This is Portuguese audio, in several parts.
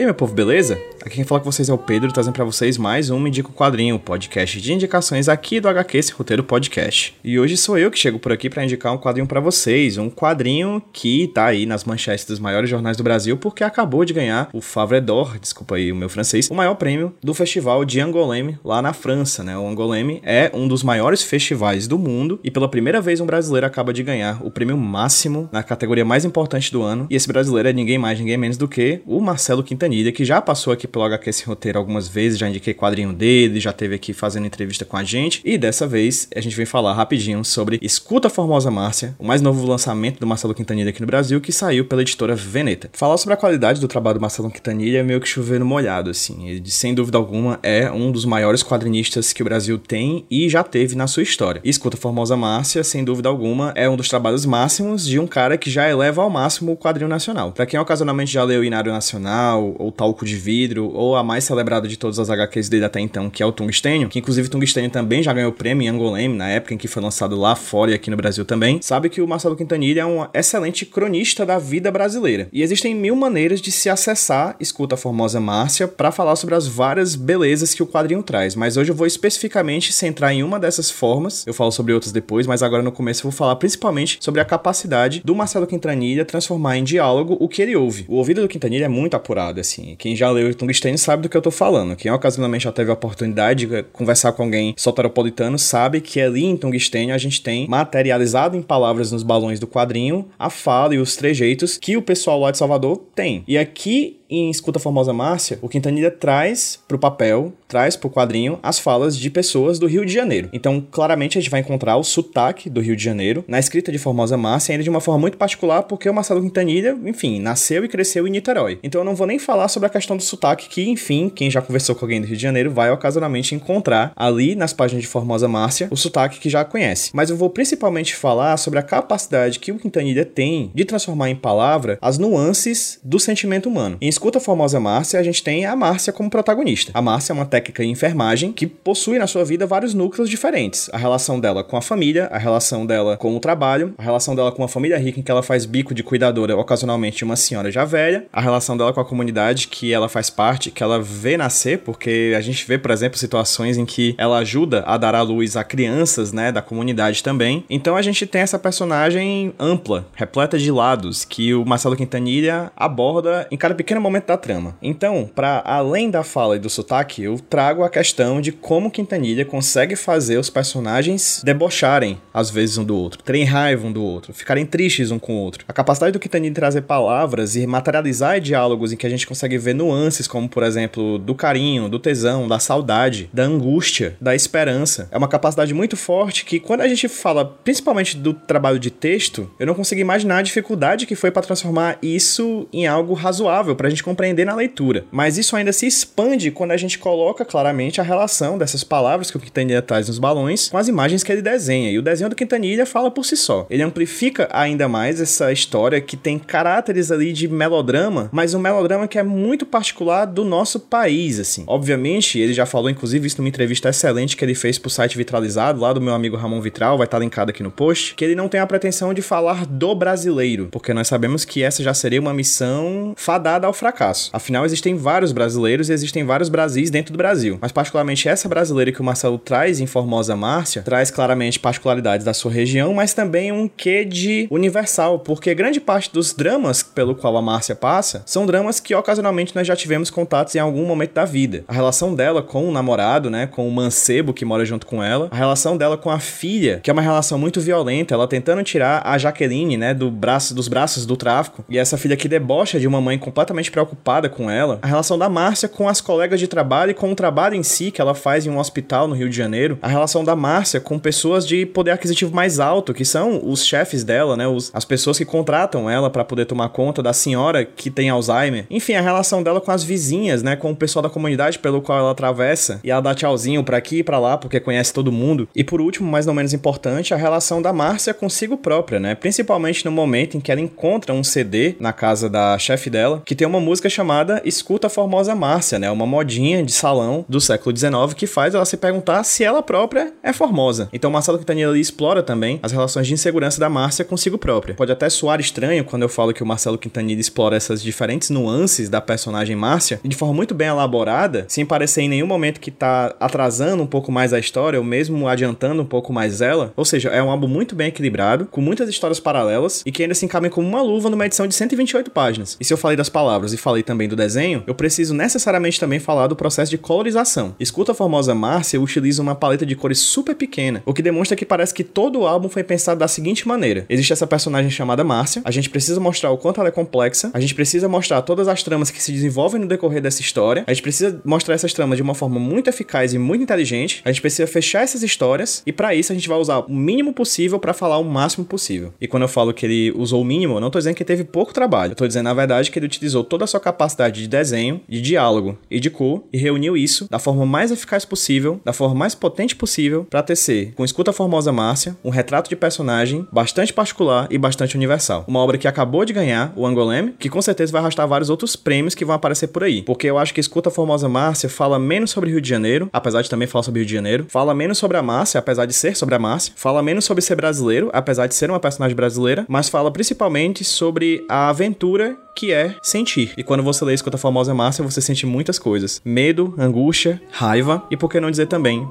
E aí, meu povo, beleza? Aqui quem fala com vocês é o Pedro, trazendo para vocês mais um Me Indica o Quadrinho, podcast de indicações aqui do HQ Esse Roteiro Podcast. E hoje sou eu que chego por aqui para indicar um quadrinho para vocês, um quadrinho que tá aí nas manchetes dos maiores jornais do Brasil porque acabou de ganhar o Favre d'Or, desculpa aí o meu francês, o maior prêmio do festival de Angoulême lá na França, né? O Angoulême é um dos maiores festivais do mundo e pela primeira vez um brasileiro acaba de ganhar o prêmio máximo na categoria mais importante do ano. E esse brasileiro é ninguém mais, ninguém menos do que o Marcelo Quintanilha que já passou aqui pelo HQ Esse Roteiro algumas vezes, já indiquei quadrinho dele, já teve aqui fazendo entrevista com a gente. E dessa vez a gente vem falar rapidinho sobre Escuta Formosa Márcia, o mais novo lançamento do Marcelo Quintanilha aqui no Brasil, que saiu pela editora Veneta. Falar sobre a qualidade do trabalho do Marcelo Quintanilha é meio que chover no molhado, assim. Ele, sem dúvida alguma, é um dos maiores quadrinistas que o Brasil tem e já teve na sua história. Escuta Formosa Márcia, sem dúvida alguma, é um dos trabalhos máximos de um cara que já eleva ao máximo o quadrinho nacional. Para quem ocasionalmente já leu Inário Nacional, ou Talco de Vidro, ou a mais celebrada de todas as HQs dele até então, que é o Tungstênio, que inclusive Tungstênio também já ganhou o prêmio em Angoleme, na época em que foi lançado lá fora e aqui no Brasil também, sabe que o Marcelo Quintanilha é um excelente cronista da vida brasileira. E existem mil maneiras de se acessar Escuta a Formosa Márcia para falar sobre as várias belezas que o quadrinho traz, mas hoje eu vou especificamente centrar em uma dessas formas, eu falo sobre outras depois, mas agora no começo eu vou falar principalmente sobre a capacidade do Marcelo Quintanilha transformar em diálogo o que ele ouve. O ouvido do Quintanilha é muito apurado, assim, quem já leu Tungstênio sabe do que eu tô falando. Quem ocasionalmente já teve a oportunidade de conversar com alguém soteropolitano sabe que ali em Tungstênio a gente tem materializado em palavras nos balões do quadrinho a fala e os trejeitos que o pessoal lá de Salvador tem. E aqui em Escuta Formosa Márcia, o Quintanilha traz pro papel, traz pro quadrinho as falas de pessoas do Rio de Janeiro. Então, claramente a gente vai encontrar o sotaque do Rio de Janeiro na escrita de Formosa Márcia, ainda de uma forma muito particular, porque o Marcelo Quintanilha, enfim, nasceu e cresceu em Niterói. Então eu não vou nem falar sobre a questão do sotaque, que, enfim, quem já conversou com alguém do Rio de Janeiro vai ocasionalmente encontrar ali nas páginas de Formosa Márcia o sotaque que já conhece. Mas eu vou principalmente falar sobre a capacidade que o Quintanilha tem de transformar em palavra as nuances do sentimento humano. Em escuta Formosa Márcia, a gente tem a Márcia como protagonista. A Márcia é uma técnica em enfermagem que possui na sua vida vários núcleos diferentes. A relação dela com a família, a relação dela com o trabalho, a relação dela com uma família rica em que ela faz bico de cuidadora, ocasionalmente uma senhora já velha, a relação dela com a comunidade que ela faz parte, que ela vê nascer, porque a gente vê, por exemplo, situações em que ela ajuda a dar à luz a crianças, né, da comunidade também. Então a gente tem essa personagem ampla, repleta de lados, que o Marcelo Quintanilha aborda em cada pequeno momento da trama. Então, para além da fala e do sotaque, eu trago a questão de como Quintanilha consegue fazer os personagens debocharem às vezes um do outro, terem raiva um do outro, ficarem tristes um com o outro. A capacidade do Quintanilha de trazer palavras e materializar diálogos em que a gente consegue ver nuances, como por exemplo, do carinho, do tesão, da saudade, da angústia, da esperança. É uma capacidade muito forte que quando a gente fala principalmente do trabalho de texto, eu não consigo imaginar a dificuldade que foi para transformar isso em algo razoável pra gente compreender na leitura. Mas isso ainda se expande quando a gente coloca claramente a relação dessas palavras que o Quintanilha traz nos balões com as imagens que ele desenha. E o desenho do Quintanilha fala por si só. Ele amplifica ainda mais essa história que tem caráteres ali de melodrama, mas um melodrama que é muito particular do nosso país, assim. Obviamente, ele já falou, inclusive, isso numa entrevista excelente que ele fez pro site Vitralizado, lá do meu amigo Ramon Vitral, vai estar linkado aqui no post, que ele não tem a pretensão de falar do brasileiro, porque nós sabemos que essa já seria uma missão fadada ao fracasso. Afinal, existem vários brasileiros e existem vários Brasis dentro do Brasil. Mas, particularmente, essa brasileira que o Marcelo traz em Formosa Márcia, traz claramente particularidades da sua região, mas também um quê de universal, porque grande parte dos dramas pelo qual a Márcia passa são dramas que ocasionalmente nós já tivemos contatos em algum momento da vida. A relação dela com o namorado, né, com o mancebo que mora junto com ela, a relação dela com a filha, que é uma relação muito violenta, ela tentando tirar a Jaqueline, né, do braço dos braços do tráfico, e essa filha que debocha de uma mãe completamente extremamente preocupada com ela, a relação da Márcia com as colegas de trabalho e com o trabalho em si que ela faz em um hospital no Rio de Janeiro, a relação da Márcia com pessoas de poder aquisitivo mais alto, que são os chefes dela, né, os, as pessoas que contratam ela para poder tomar conta da senhora que tem Alzheimer. Enfim, a relação dela com as vizinhas, né, com o pessoal da comunidade pelo qual ela atravessa. E ela dá tchauzinho para aqui e para lá porque conhece todo mundo. E por último, mas não menos importante, a relação da Márcia consigo própria, né, principalmente no momento em que ela encontra um CD na casa da chefe dela que tem uma música chamada Escuta a Formosa Márcia, né, uma modinha de salão do século XIX que faz ela se perguntar se ela própria é formosa. Então Marcelo Quintanilha explora também as relações de insegurança da Márcia consigo própria. Pode até soar estranho quando eu falo que o Marcelo Quintanilha explora essas diferentes nuances da personagem Márcia de forma muito bem elaborada, sem parecer em nenhum momento que tá atrasando um pouco mais a história ou mesmo adiantando um pouco mais ela. Ou seja, é um álbum muito bem equilibrado, com muitas histórias paralelas e que ainda se encaminha como uma luva numa edição de 128 páginas. E se eu falei das palavras e falei também do desenho, eu preciso necessariamente também falar do processo de colorização. Escuta a Formosa Márcia utiliza uma paleta de cores super pequena, o que demonstra que parece que todo o álbum foi pensado da seguinte maneira: existe essa personagem chamada Márcia, a gente precisa mostrar o quanto ela é complexa, a gente precisa mostrar todas as tramas que se desenvolvem no decorrer dessa história, a gente precisa mostrar essas tramas de uma forma muito eficaz e muito inteligente, a gente precisa fechar essas histórias e para isso a gente vai usar o mínimo possível para falar o máximo possível. E quando eu falo que ele usou o mínimo, eu não tô dizendo que teve pouco trabalho, eu tô dizendo na verdade que ele utilizou toda a sua capacidade de desenho, de diálogo e de cor e reuniu isso da forma mais eficaz possível, da forma mais potente possível para tecer, com Escuta Formosa Márcia, um retrato de personagem bastante particular e bastante universal. Uma obra que acabou de ganhar o Angoleme, que com certeza vai arrastar vários outros prêmios que vão aparecer por aí. Porque eu acho que Escuta Formosa Márcia fala menos sobre Rio de Janeiro, apesar de também falar sobre Rio de Janeiro, fala menos sobre a Márcia, apesar de ser sobre a Márcia, fala menos sobre ser brasileiro, apesar de ser uma personagem brasileira, mas fala principalmente sobre a aventura que é sentir. E quando você lê Escuta Formosa Márcia, você sente muitas coisas: medo, angústia, raiva e por que não dizer também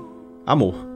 amor.